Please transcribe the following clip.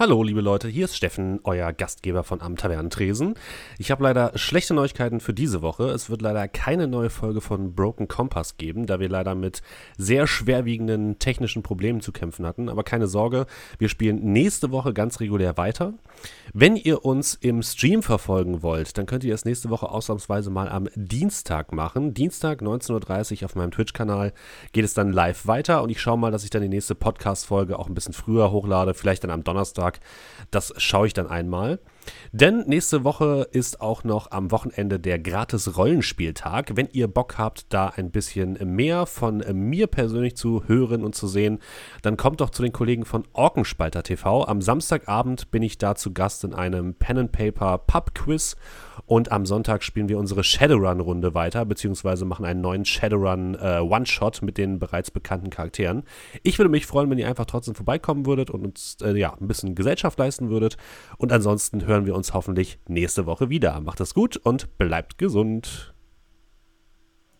Hallo, liebe Leute, hier ist Steffen, euer Gastgeber von Am Tavernentresen. Ich habe leider schlechte Neuigkeiten für diese Woche. Es wird leider keine neue Folge von Broken Compass geben, da wir leider mit sehr schwerwiegenden technischen Problemen zu kämpfen hatten. Aber keine Sorge, wir spielen nächste Woche ganz regulär weiter. Wenn ihr uns im Stream verfolgen wollt, dann könnt ihr es nächste Woche ausnahmsweise mal am Dienstag machen. Dienstag 19.30 Uhr auf meinem Twitch-Kanal geht es dann live weiter und ich schaue mal, dass ich dann die nächste Podcast-Folge auch ein bisschen früher hochlade, vielleicht dann am Donnerstag Donnerstag. Das schaue ich dann einmal. Denn nächste Woche ist auch noch am Wochenende der gratis Rollenspieltag. Wenn ihr Bock habt, da ein bisschen mehr von mir persönlich zu hören und zu sehen, dann kommt doch zu den Kollegen von Orkenspalter TV. Am Samstagabend bin ich da zu Gast in einem Pen and Paper Pub Quiz und am Sonntag spielen wir unsere Shadowrun-Runde weiter, beziehungsweise machen einen neuen Shadowrun äh, One-Shot mit den bereits bekannten Charakteren. Ich würde mich freuen, wenn ihr einfach trotzdem vorbeikommen würdet und uns äh, ja, ein bisschen Gesellschaft leisten würdet. Und ansonsten hören wir uns hoffentlich nächste Woche wieder. Macht es gut und bleibt gesund.